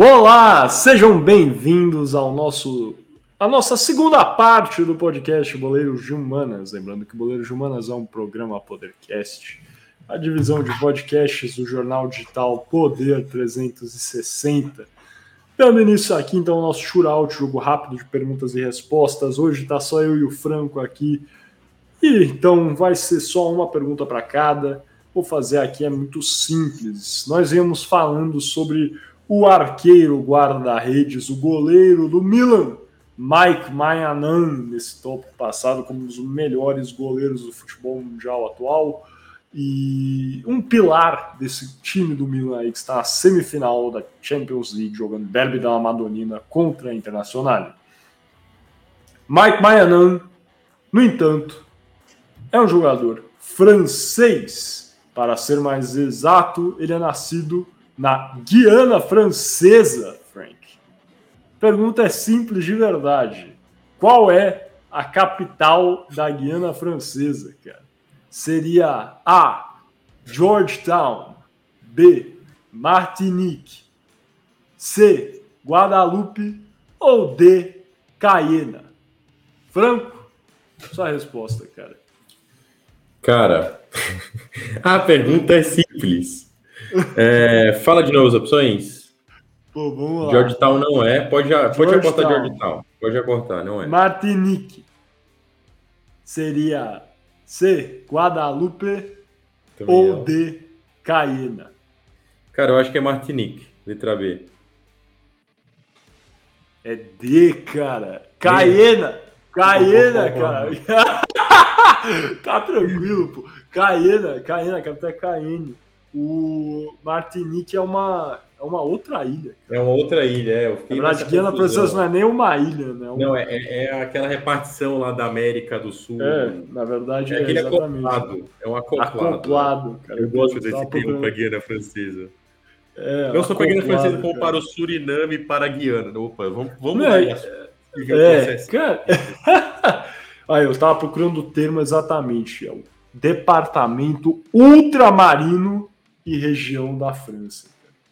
Olá, sejam bem-vindos ao nosso a nossa segunda parte do podcast Boleiros de Humanas. Lembrando que Boleiros de Humanas é um programa Podercast, a divisão de podcasts do jornal digital Poder 360. Dando início aqui, então, ao nosso shootout, jogo rápido de perguntas e respostas. Hoje tá só eu e o Franco aqui. E então vai ser só uma pergunta para cada. Vou fazer aqui, é muito simples. Nós íamos falando sobre o arqueiro guarda-redes, o goleiro do Milan, Mike Mayanan, nesse tópico passado, como um dos melhores goleiros do futebol mundial atual. E um pilar desse time do Milan aí que está na semifinal da Champions League, jogando Derby da Madonina contra a Internacional. Mike Mayanan, no entanto, é um jogador francês. Para ser mais exato, ele é nascido na Guiana Francesa, Frank. Pergunta é simples de verdade. Qual é a capital da Guiana Francesa, cara? Seria A. Georgetown, B. Martinique, C. Guadalupe ou D. Cayena? Franco, sua resposta, cara. Cara, a pergunta é simples. É, fala de novo as opções. Pô, vamos lá. Georgetown não é. Pode, pode Georgetown. acortar Georgetown. Pode acortar, não é. Martinique seria C. Guadalupe Também ou não. D. Cayena? Cara, eu acho que é Martinique, letra B. É D, cara. Cayena. Cayena, cara. tá tranquilo, pô. Cayena, Cayena, capital é Cayenne. O Martinique é uma, é uma outra ilha. É uma outra ilha, é. Eu Na fiquei verdade, nessa Guiana. Francesa não é nem uma ilha, né? Não, é, é- é aquela repartição lá da América do Sul. É, na verdade, É é, aquele exatamente. acoplado. É um acoplado. Acoplado, cara. Eu gosto desse termo para Guiana Francesa. É, Não só para Guiana Francesa, como cara. para o Suriname e para a Guiana. Opa, vamos, vamos Não, é- É, cara. Aí, eu tava procurando o termo exatamente. É o departamento ultramarino e região da França.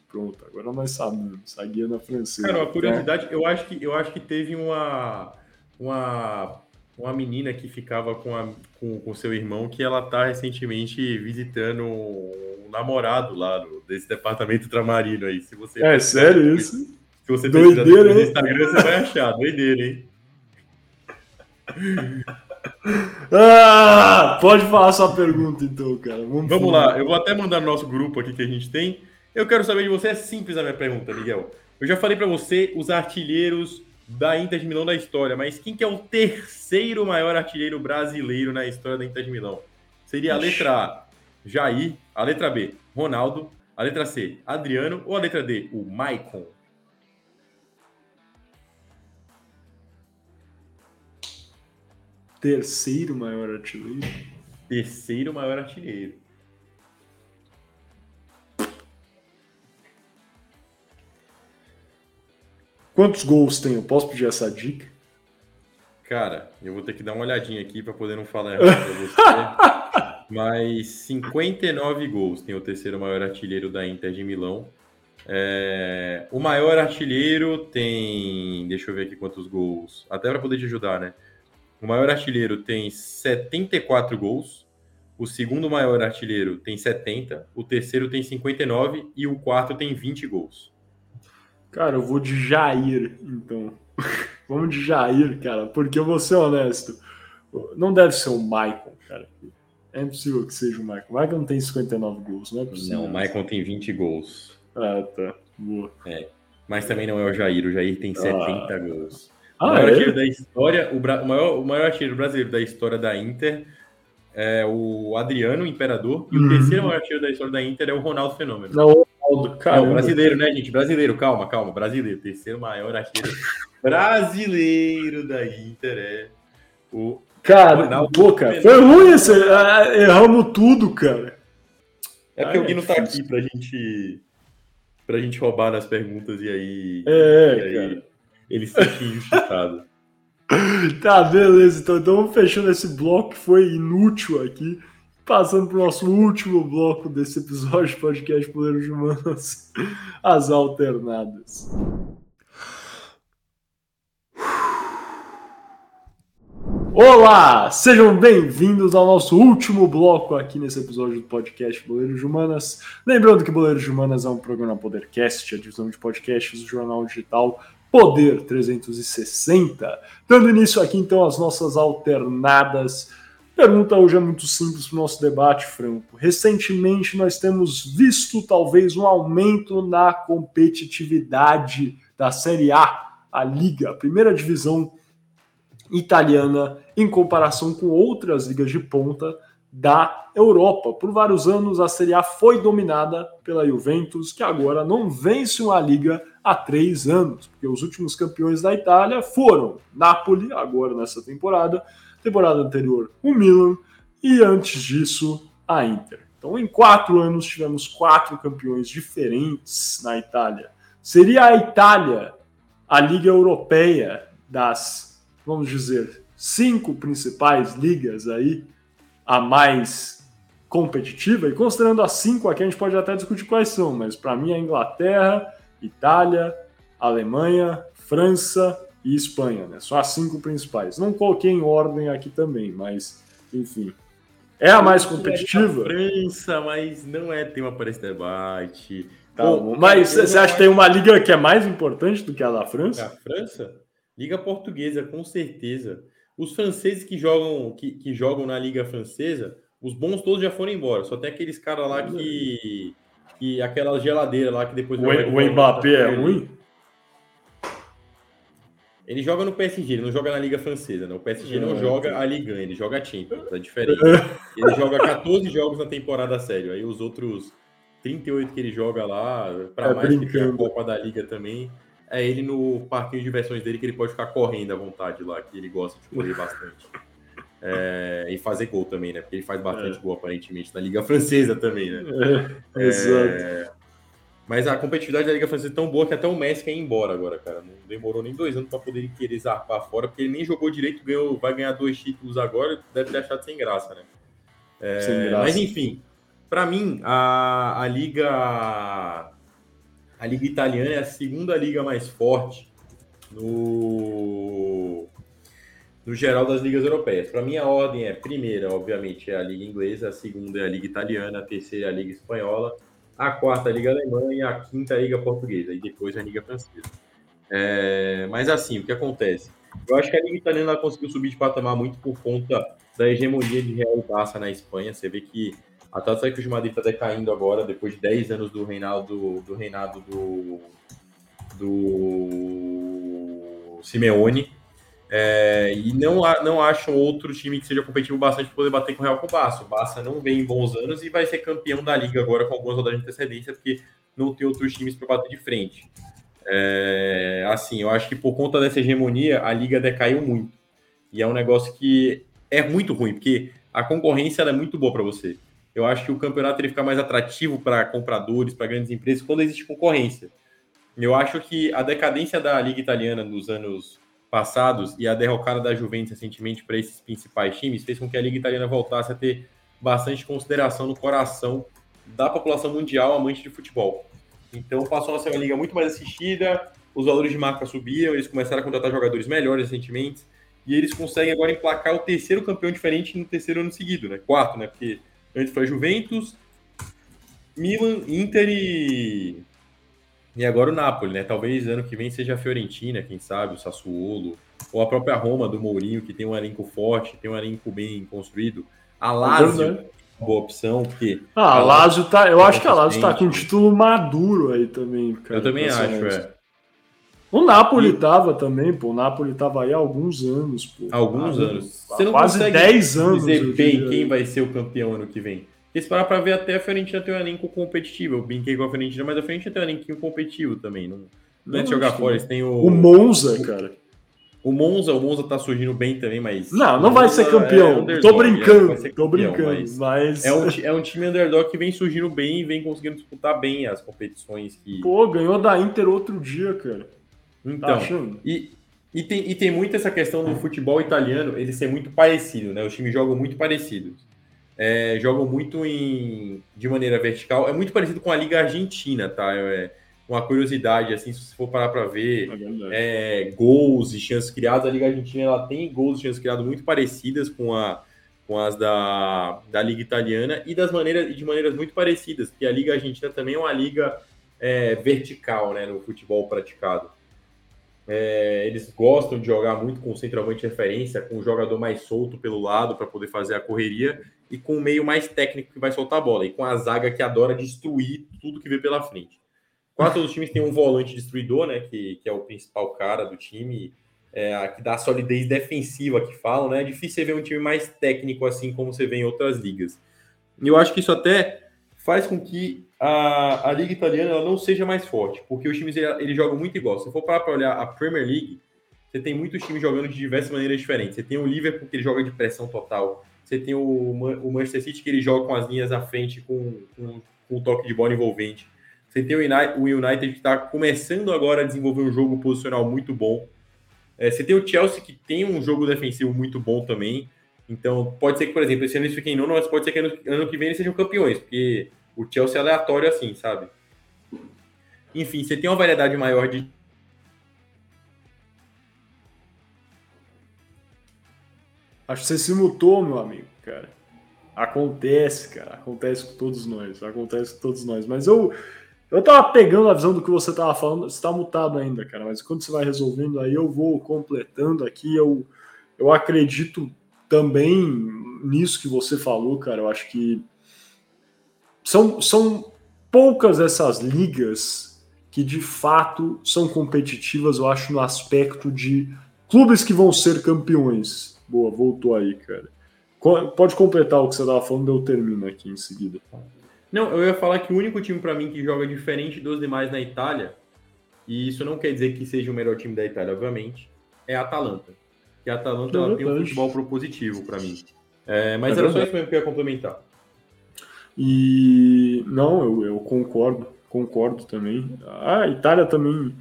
Pronto, agora nós sabemos. A Guiana Francesa. Cara, uma Então, curiosidade, eu acho que eu acho que teve uma uma uma menina que ficava com a, com, com seu irmão que ela tá recentemente visitando um namorado lá desse departamento ultramarino aí. Se você É sério isso? se você Doideira, no hein? Instagram, você vai achar, doideira, hein? Ah, pode falar sua pergunta então, cara. Vamos, Vamos lá, eu vou até mandar no nosso grupo aqui que a gente tem. Eu quero saber de você, é simples a minha pergunta, Miguel. Eu já falei pra você os artilheiros da Inter de Milão da história, mas quem que é o terceiro maior artilheiro brasileiro na história da Inter de Milão? Seria a letra A, Jair, a letra B, Ronaldo, a letra C, Adriano ou a letra D, o Maicon? Terceiro maior artilheiro. Terceiro maior artilheiro. Quantos gols tem? Eu posso pedir essa dica? Cara, eu vou ter que dar uma olhadinha aqui para poder não falar errado pra você. Mas 59 gols tem o terceiro maior artilheiro da Inter de Milão. É, O maior artilheiro tem. Deixa eu ver aqui quantos gols. Até para poder te ajudar, né? O maior artilheiro tem 74 gols. O segundo maior artilheiro tem 70. O terceiro tem 59. E o quarto tem 20 gols. Cara, eu vou de Jair, então. Vamos de Jair, cara, porque eu vou ser honesto. Não deve ser o Michael, cara. É impossível que seja o Michael. O Michael não tem 59 gols, não é possível. Não, o Maicon tem 20 gols. Ah, tá. Boa. Mas também não é o Jair. O Jair tem 70 gols. O Ah, maior artilheiro é? da história, o, bra- o maior, o maior artilheiro brasileiro da história da Inter é o Adriano o Imperador. E Uhum. o terceiro maior artilheiro da história da Inter é o Ronaldo Fenômeno. Não, o Ronaldo, cara. Não, brasileiro, né, gente? Brasileiro, calma, calma. Brasileiro. Terceiro maior artilheiro brasileiro da Inter é o. Cara, Ronaldo pô, cara, foi ruim esse. ah, Erramos tudo, cara. É porque Ah, o Gui é não tá aqui pra gente. pra gente roubar nas perguntas e aí. É, e aí cara. Ele se sente injustiçado. Tá, beleza. Então, então fechando esse bloco que foi inútil aqui. Passando para o nosso último bloco desse episódio de podcast Poder de Humanas, as alternadas. Olá, sejam bem-vindos ao nosso último bloco aqui nesse episódio do podcast Boleiros de Humanas. Lembrando que Boleiros de Humanas é um programa Podercast, a divisão de podcasts do jornal digital Poder 360. Dando início aqui então às nossas alternadas. Pergunta hoje é muito simples para o nosso debate, Franco. Recentemente nós temos visto talvez um aumento na competitividade da Série A, a Liga, a primeira divisão italiana em comparação com outras ligas de ponta da Europa. Por vários anos, a Serie A foi dominada pela Juventus, que agora não vence uma liga há três anos, porque os últimos campeões da Itália foram Napoli, agora nessa temporada, temporada anterior o Milan, e antes disso a Inter. Então, em quatro anos, tivemos quatro campeões diferentes na Itália. Seria a Itália a Liga Europeia das, vamos dizer, cinco principais ligas aí, a mais competitiva, e considerando as cinco aqui, a gente pode até discutir quais são, mas para mim é Inglaterra, Itália, Alemanha, França e Espanha, né? Só as cinco principais. Não coloquei em ordem aqui também, mas enfim. É a mais competitiva? França, mas não é tema para esse debate. Tá Bom, mas você acha que tem uma liga que é mais importante do que a da França? A França? Liga Portuguesa, com certeza. Os franceses que jogam, que, que jogam na Liga Francesa, os bons todos já foram embora. Só tem aqueles caras lá que. Que aquela geladeira lá que depois. O, o Mbappé é ruim? Ele joga no PSG, ele não joga na Liga Francesa, né? O PSG não, não joga a Liga, ele joga a Champions, é diferente. Ele joga 14 jogos na temporada sério. Aí os outros 38 que ele joga lá, para é mais brincando. que tem a Copa da Liga também, é ele no parquinho de versões dele que ele pode ficar correndo à vontade lá, que ele gosta de correr bastante. É, e fazer gol também, né? Porque ele faz bastante é. gol, aparentemente, na Liga Francesa também, né? É, exato. Mas a competitividade da Liga Francesa é tão boa que até o Messi quer ir embora agora, cara. Não demorou nem dois anos para poder querer zarpar fora, porque ele nem jogou direito, ganhou, vai ganhar dois títulos agora, deve ter achado sem graça, né? É, sem graça. Mas enfim, para mim, a, a Liga a Liga Italiana é a segunda liga mais forte no, no geral das ligas europeias. Para mim, a ordem é: primeira, obviamente, é a Liga Inglesa, a segunda é a Liga Italiana, a terceira é a Liga Espanhola, a quarta é a Liga Alemã e a quinta é a Liga Portuguesa, e depois a Liga Francesa. É, mas assim, o que acontece? Eu acho que a Liga Italiana conseguiu subir de patamar muito por conta da hegemonia de Real e Barça na Espanha. Você vê que a Atlético de Madrid está decaindo agora, depois de 10 anos do reinado do, reinado do, do Simeone. É, e não, não acham outro time que seja competitivo bastante para poder bater com o Real com. O Barça não vem em bons anos e vai ser campeão da liga agora com algumas rodadas de antecedência, porque não tem outros times para bater de frente. É, assim, eu acho que por conta dessa hegemonia, a liga decaiu muito. E é um negócio que é muito ruim, porque a concorrência é muito boa para você. Eu acho que o campeonato ele fica mais atrativo para compradores, para grandes empresas, quando existe concorrência. Eu acho que a decadência da Liga Italiana nos anos passados e a derrocada da Juventus recentemente para esses principais times fez com que a Liga Italiana voltasse a ter bastante consideração no coração da população mundial amante de futebol. Então passou a ser uma liga muito mais assistida, os valores de marca subiram, eles começaram a contratar jogadores melhores recentemente e eles conseguem agora emplacar o terceiro campeão diferente no terceiro ano seguido, né? Quarto, né? Porque Antes foi Juventus, Milan, Inter e. E agora o Napoli, né? Talvez ano que vem seja a Fiorentina, quem sabe, o Sassuolo, ou a própria Roma do Mourinho, que tem um elenco forte, tem um elenco bem construído. A Lazio, é boa opção, porque. Ah, a Lazio tá. Eu acho que a Lazio tá com um título maduro aí também, cara. Eu também acho, é. O Napoli e... tava também, pô. O Napoli tava aí há alguns anos, pô. Alguns anos. Você não quase 10 anos. dizer bem quem vai ser o campeão ano que vem. Se parar pra ver, até a Fiorentina tem um elenco competitivo. Eu brinquei com a Fiorentina, mas a Fiorentina tem um elenco competitivo também. Não, não, é de jogar fora, eles têm o... O Monza, cara. O Monza, o Monza tá surgindo bem também, mas. Não, não vai ser campeão. É tô brincando. Campeão, tô brincando, mas. mas... É, um, é um time underdog que vem surgindo bem e vem conseguindo disputar bem as competições que. Pô, ganhou da Inter outro dia, cara. Então, tá e, e, tem, e tem muito essa questão do futebol italiano, ele ser muito parecido, né? Os times jogam muito parecidos. É, jogam muito em, de maneira vertical. É muito parecido com a Liga Argentina, tá? É uma curiosidade, assim, se você for parar para ver é é, gols e chances criadas, a Liga Argentina ela tem gols e chances criadas muito parecidas com, a, com as da, da Liga Italiana e das maneiras de maneiras muito parecidas, porque a Liga Argentina também é uma liga é, vertical, né, no futebol praticado. É, eles gostam de jogar muito com o centroavante de referência, com o jogador mais solto pelo lado para poder fazer a correria e com o meio mais técnico que vai soltar a bola e com a zaga que adora destruir tudo que vê pela frente. Quatro dos times têm um volante destruidor, né, que, que é o principal cara do time, é, que dá a solidez defensiva que falam, né? É difícil você ver um time mais técnico assim como você vê em outras ligas. E eu acho que isso até faz com que a, a liga italiana ela não seja mais forte, porque os times eles jogam muito igual. Se for para olhar a Premier League, você tem muitos times jogando de diversas maneiras diferentes. Você tem o Liverpool que ele joga de pressão total. Você tem o, o Manchester City que ele joga com as linhas à frente com, com, com um toque de bola envolvente. Você tem o United, o United que está começando agora a desenvolver um jogo posicional muito bom. É, você tem o Chelsea que tem um jogo defensivo muito bom também. Então, pode ser que, por exemplo, esse ano eles fiquem nono, mas pode ser que ano, ano que vem eles sejam campeões, porque o Chelsea é aleatório assim, sabe? Enfim, você tem uma variedade maior de. Acho que você se mutou, meu amigo, cara. Acontece, cara. Acontece com todos nós. Acontece com todos nós. Mas eu, eu tava pegando a visão do que você tava falando. Você tá mutado ainda, cara. Mas quando você vai resolvendo aí, eu vou completando aqui. Eu, eu acredito também nisso que você falou, cara. Eu acho que são, são poucas essas ligas que de fato são competitivas, eu acho, no aspecto de clubes que vão ser campeões. Boa, voltou aí, cara. Pode completar o que você estava falando, eu termino aqui em seguida. Não, eu ia falar que o único time para mim que joga diferente dos demais na Itália, e isso não quer dizer que seja o melhor time da Itália, obviamente, é a Atalanta. Que a Atalanta é tem um futebol propositivo para mim. É, mas é era só isso mesmo que eu ia complementar. E não, eu, eu concordo, concordo também. A Itália também,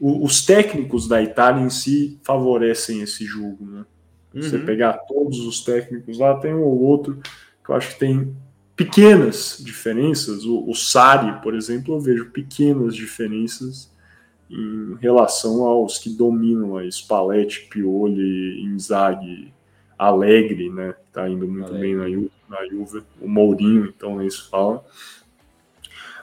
o, os técnicos da Itália em si favorecem esse jogo, né? Uhum. Você pegar todos os técnicos lá, tem um ou outro que eu acho que tem pequenas diferenças. O, o Sari, por exemplo, eu vejo pequenas diferenças em relação aos que dominam a Spalletti, Pioli, Inzaghi, Alegre, né? Tá indo muito Alegre. bem na Juve, na Juve, o Mourinho, então nem se fala.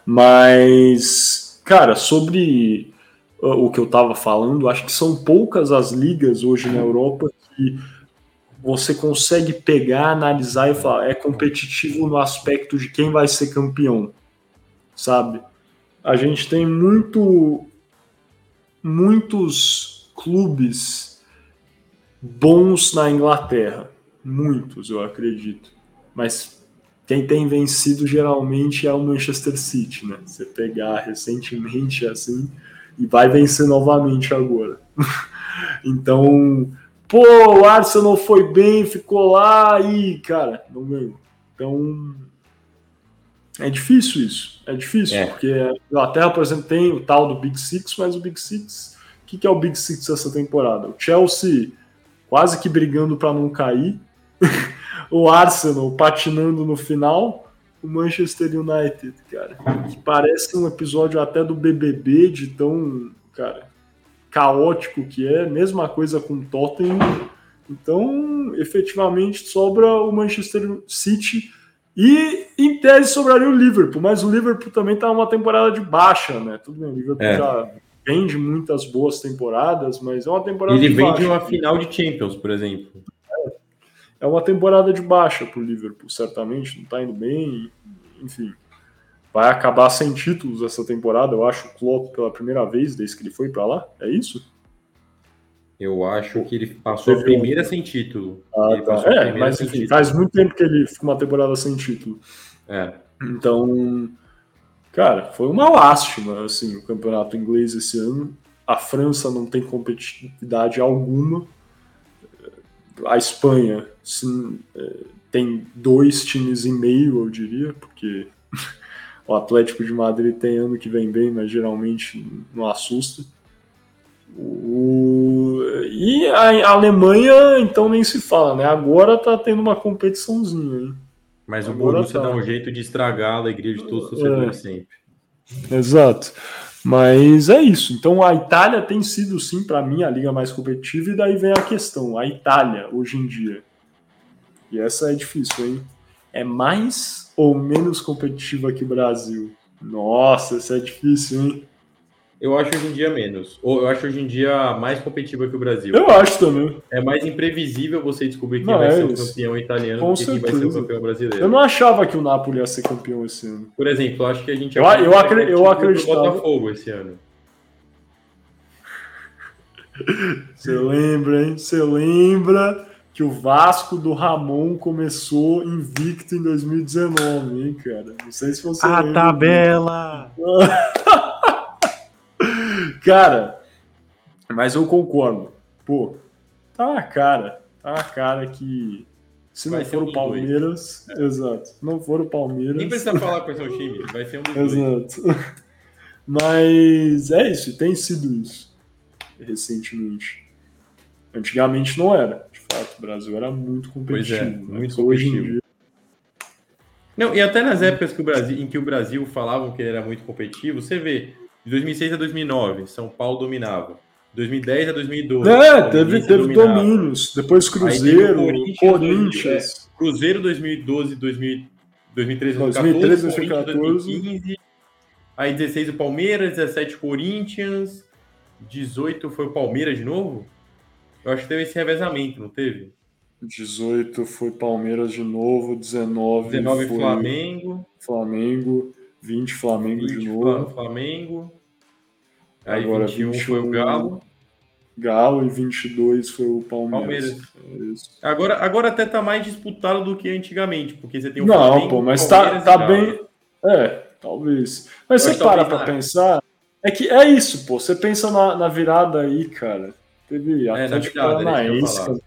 Mas, cara, sobre uh, o que eu tava falando, acho que são poucas as ligas hoje na Europa que você consegue pegar, analisar e falar, é competitivo no aspecto de quem vai ser campeão, sabe? A gente tem muito muitos clubes bons na Inglaterra. Muitos, eu acredito. Mas quem tem vencido geralmente é o Manchester City, né? Você pegar recentemente assim e vai vencer novamente agora. então, pô, o Arsenal foi bem, ficou lá e, cara, não ganhou. Então, é difícil isso. É difícil, é. porque a Inglaterra, por exemplo, tem o tal do Big Six, mas o Big Six, o que, que é o Big Six essa temporada? O Chelsea quase que brigando para não cair. o Arsenal patinando no final. O Manchester United, cara, que parece um episódio até do BBB de tão, cara, caótico que é. Mesma coisa com o Tottenham. Então, efetivamente, sobra o Manchester City e, em tese, sobraria o Liverpool. Mas o Liverpool também tá numa temporada de baixa, né? Tudo bem, o Liverpool é. já vem de muitas boas temporadas, mas é uma temporada Ele de uma final de Champions, por exemplo. É, é uma temporada de baixa para o Liverpool, certamente, não está indo bem, enfim. Vai acabar sem títulos essa temporada, eu acho, o Klopp pela primeira vez desde que ele foi para lá, é isso? Eu acho que ele passou a primeira um... sem título. Ah, tá. É, mas enfim, faz muito tempo que ele fica uma temporada sem título. É. Então, Cara, foi uma lástima, assim, o campeonato inglês esse ano. A França não tem competitividade alguma. A Espanha sim, é, tem dois times e meio, eu diria, porque o Atlético de Madrid tem ano que vem bem, mas geralmente não assusta. O... E a Alemanha, então, nem se fala, né? Agora tá tendo uma competiçãozinha, hein? Mas Agora o Borussia tá. dá um jeito de estragar a alegria de todos os torcedores sempre. Exato. Mas é isso. Então a Itália tem sido, sim, para mim, a liga mais competitiva. E daí vem a questão: a Itália, hoje em dia. E essa é difícil, hein? É mais ou menos competitiva que o Brasil? Nossa, essa é difícil, hein? Eu acho hoje em dia menos. Ou eu acho hoje em dia mais competitiva que o Brasil. Eu acho também. É mais imprevisível você descobrir quem Não, vai é ser o isso. campeão italiano Com do que quem vai ser o campeão brasileiro. Eu não achava que o Napoli ia ser campeão esse ano. Por exemplo, eu acho que a gente Eu- vai eu acre- eu acreditava- Botafogo esse ano. Você lembra, hein? Você lembra que o Vasco do Ramon começou invicto em 2019, hein, cara? Não sei se você A lembra. tabela! Cara, mas eu concordo. Pô, tá na cara. Tá na cara que se não Vai ser for um o Palmeiras, exato. Se não for o Palmeiras. Nem precisa falar quais são os times, vai ser um dos dois. Exato. Mas é isso, tem sido isso recentemente. Antigamente não era. De fato, o Brasil era muito competitivo. É, muito hoje em competitivo. dia- Não, e até nas épocas que o Brasil, em que o Brasil falavam que era muito competitivo, você vê, de 2006 a 2009, São Paulo dominava. 2010 a 2012. É, teve, teve dominava. domínios. Depois Cruzeiro, Corinthians. Corinthians, Cruzeiro 2012, 2000, 2013, 2013, 2014, 2014. 2015. Aí 16 o Palmeiras, 17 o Corinthians, 18 foi o Palmeiras de novo? Eu acho que teve esse revezamento, não teve? 18 foi Palmeiras de novo, 19, 19 foi Flamengo, Flamengo, 20 Flamengo 20 de novo, Flamengo. Aí Agora 21 foi 21. o Galo. Galo e 22 foi o Palmeiras. Palmeiras. É. Agora, agora até tá mais disputado do que antigamente, porque você tem o Não, Flamengo, pô, mas Palmeiras tá, tá bem. É, talvez. Mas Eu você para pra pensar. É que é isso, pô. Você pensa na, na virada aí, cara. Teve na Atlético virada, Paranaense.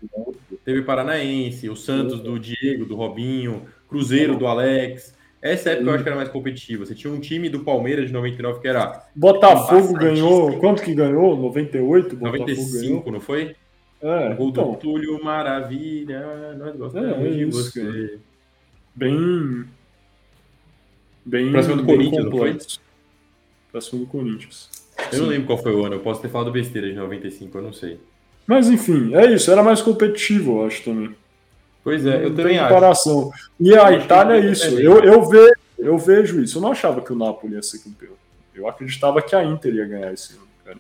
Teve Paranaense, o Santos do Diego, do Robinho, Cruzeiro do Alex. Essa época eu acho que era mais competitiva. Você tinha um time do Palmeiras de 99 que era Botafogo ganhou. Quanto que ganhou? 98? Botafogo 95, não foi? ganhou. É, O gol do então, Túlio Maravilha, nós gostamos É, é de isso, você. bem. Bem. Pra cima do Corinthians, não foi? Pra cima do Corinthians. Eu não lembro qual foi o ano, eu posso ter falado besteira de 95, eu não sei. Mas enfim, é isso. Era mais competitivo, eu acho também. Pois é, eu Não também tem acho. comparação. E a Eu Itália é que isso. é Eu, eu, ve, eu vejo isso. Eu não achava que o Napoli ia ser campeão. Eu acreditava que a Inter ia ganhar esse ano, cara.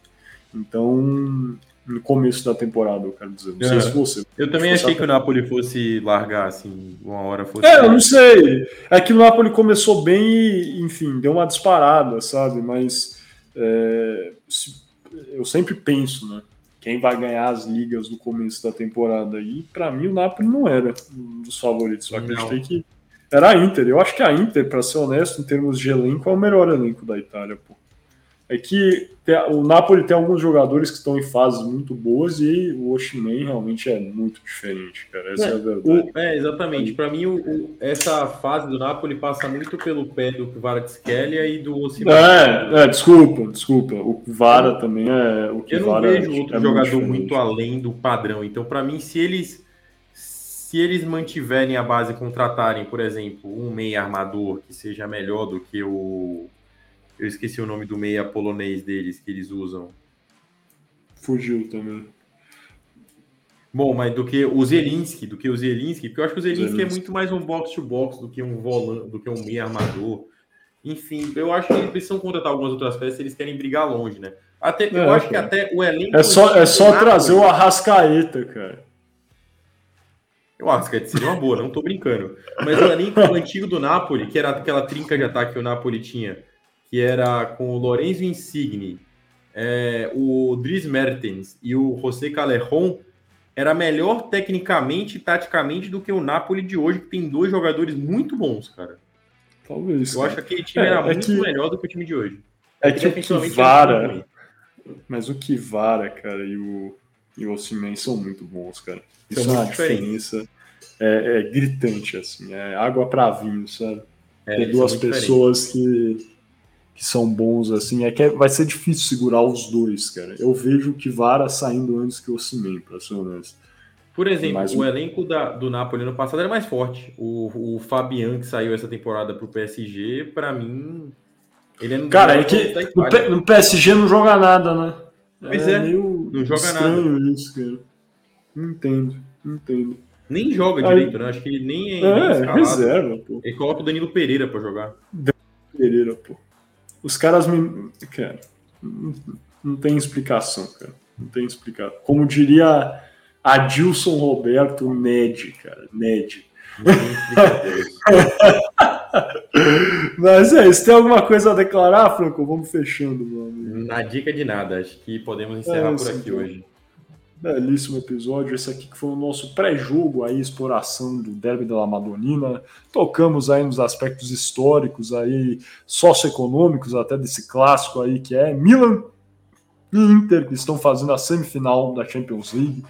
Então, no começo da temporada, eu quero dizer. Não sei É. se você. Eu também achei que o Napoli fosse largar, assim, uma hora fosse. É, eu não sei. É que o Napoli começou bem e, enfim, deu uma disparada, sabe? Mas é, eu sempre penso, né? Quem vai ganhar as ligas no começo da temporada? E pra mim o Napoli não era um dos favoritos. Eu Não. acreditei que era a Inter. Eu acho que a Inter, pra ser honesto, em termos de elenco, é o melhor elenco da Itália, pô. É que o Napoli tem alguns jogadores que estão em fases muito boas e o Oshimen realmente é muito diferente, cara. Essa é, a verdade. O- é, exatamente. Pra mim, o- o- essa fase do Napoli passa muito pelo pé do Kvaratskhelia e do Osimhen. É, é, desculpa, desculpa. O Vara também é. O Eu não vejo é outro jogador diferente. muito além do padrão. Então, pra mim, se eles se eles mantiverem a base e contratarem, por exemplo, um meia armador que seja melhor do que o eu esqueci o nome do meia polonês deles que eles usam. Fugiu também. Bom, mas do que o Zelinski, do que o Zelinski, porque eu acho que o Zelinski, é Zelinski. muito mais um box to box do que um volante, do que um meia armador. Enfim, eu acho que eles precisam contratar algumas outras peças eles querem brigar longe, né? Até, eu É, acho que cara. até o elenco É só, é só trazer o Arrascaeta, cara. Eu acho que seria uma boa, não tô brincando. Mas o elenco antigo do Napoli, que era aquela trinca de ataque que o Napoli tinha, que era com o Lorenzo Insigne, é, o Dries Mertens e o José Calerron, era melhor tecnicamente e taticamente do que o Napoli de hoje, que tem dois jogadores muito bons, cara. Talvez. Eu cara. acho que aquele time É, era é muito que- melhor do que o time de hoje. É que o Kivara. Mas o Kivara, cara, e o, e o Osimhen são muito bons, cara. São Isso é uma diferentes. diferença. É, é gritante, assim. É água pra vinho, sabe? É, Tem duas são pessoas que, que são bons, assim. É que é- vai ser difícil segurar os dois, cara. Eu vejo o Kivara saindo antes que o Osimhen, pra ser honesto. Por exemplo, mais o elenco da, do Napoli no passado era mais forte. O, o Fabian, que saiu essa temporada para o PSG, para mim. Ele é Cara, é que no, no, PSG não joga nada, né? Pois é, é não joga nada. Isso, cara. Não entendo, entendo. Nem joga Aí... direito, né? Acho que ele nem é. É, reserva, pô. Ele coloca o Danilo Pereira para jogar. Os caras me. Cara, não, não tem explicação, cara. Não tem explicação. Como diria Adilson Roberto Ned, cara. Ned. Mas é isso. Tem alguma coisa a declarar, Franco? Vamos fechando, mano. Na dica de nada. Acho que podemos encerrar é, por aqui então. hoje. Belíssimo episódio. Esse aqui que foi o nosso pré-jogo aí, exploração do Derby da Madonina. Tocamos aí nos aspectos históricos aí, socioeconômicos até desse clássico aí que é Milan e Inter, que estão fazendo a semifinal da Champions League.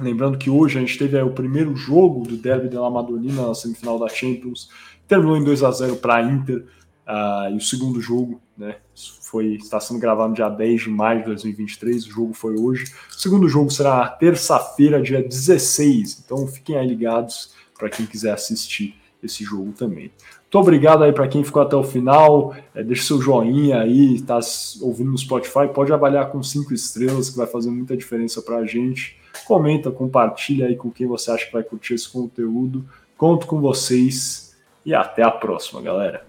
Lembrando que hoje a gente teve o primeiro jogo do Derby de la Madonina na semifinal da Champions, terminou em 2 a 0 para a Inter, uh, e o segundo jogo né, foi, está sendo gravado no dia 10 de maio de 2023, o jogo foi hoje. O segundo jogo será terça-feira, dia 16, então fiquem aí ligados para quem quiser assistir esse jogo também. Muito obrigado aí para quem ficou até o final. É, deixa seu joinha aí, está ouvindo no Spotify, pode avaliar com cinco estrelas, que vai fazer muita diferença para a gente. Comenta, compartilha aí com quem você acha que vai curtir esse conteúdo. Conto com vocês e até a próxima, galera.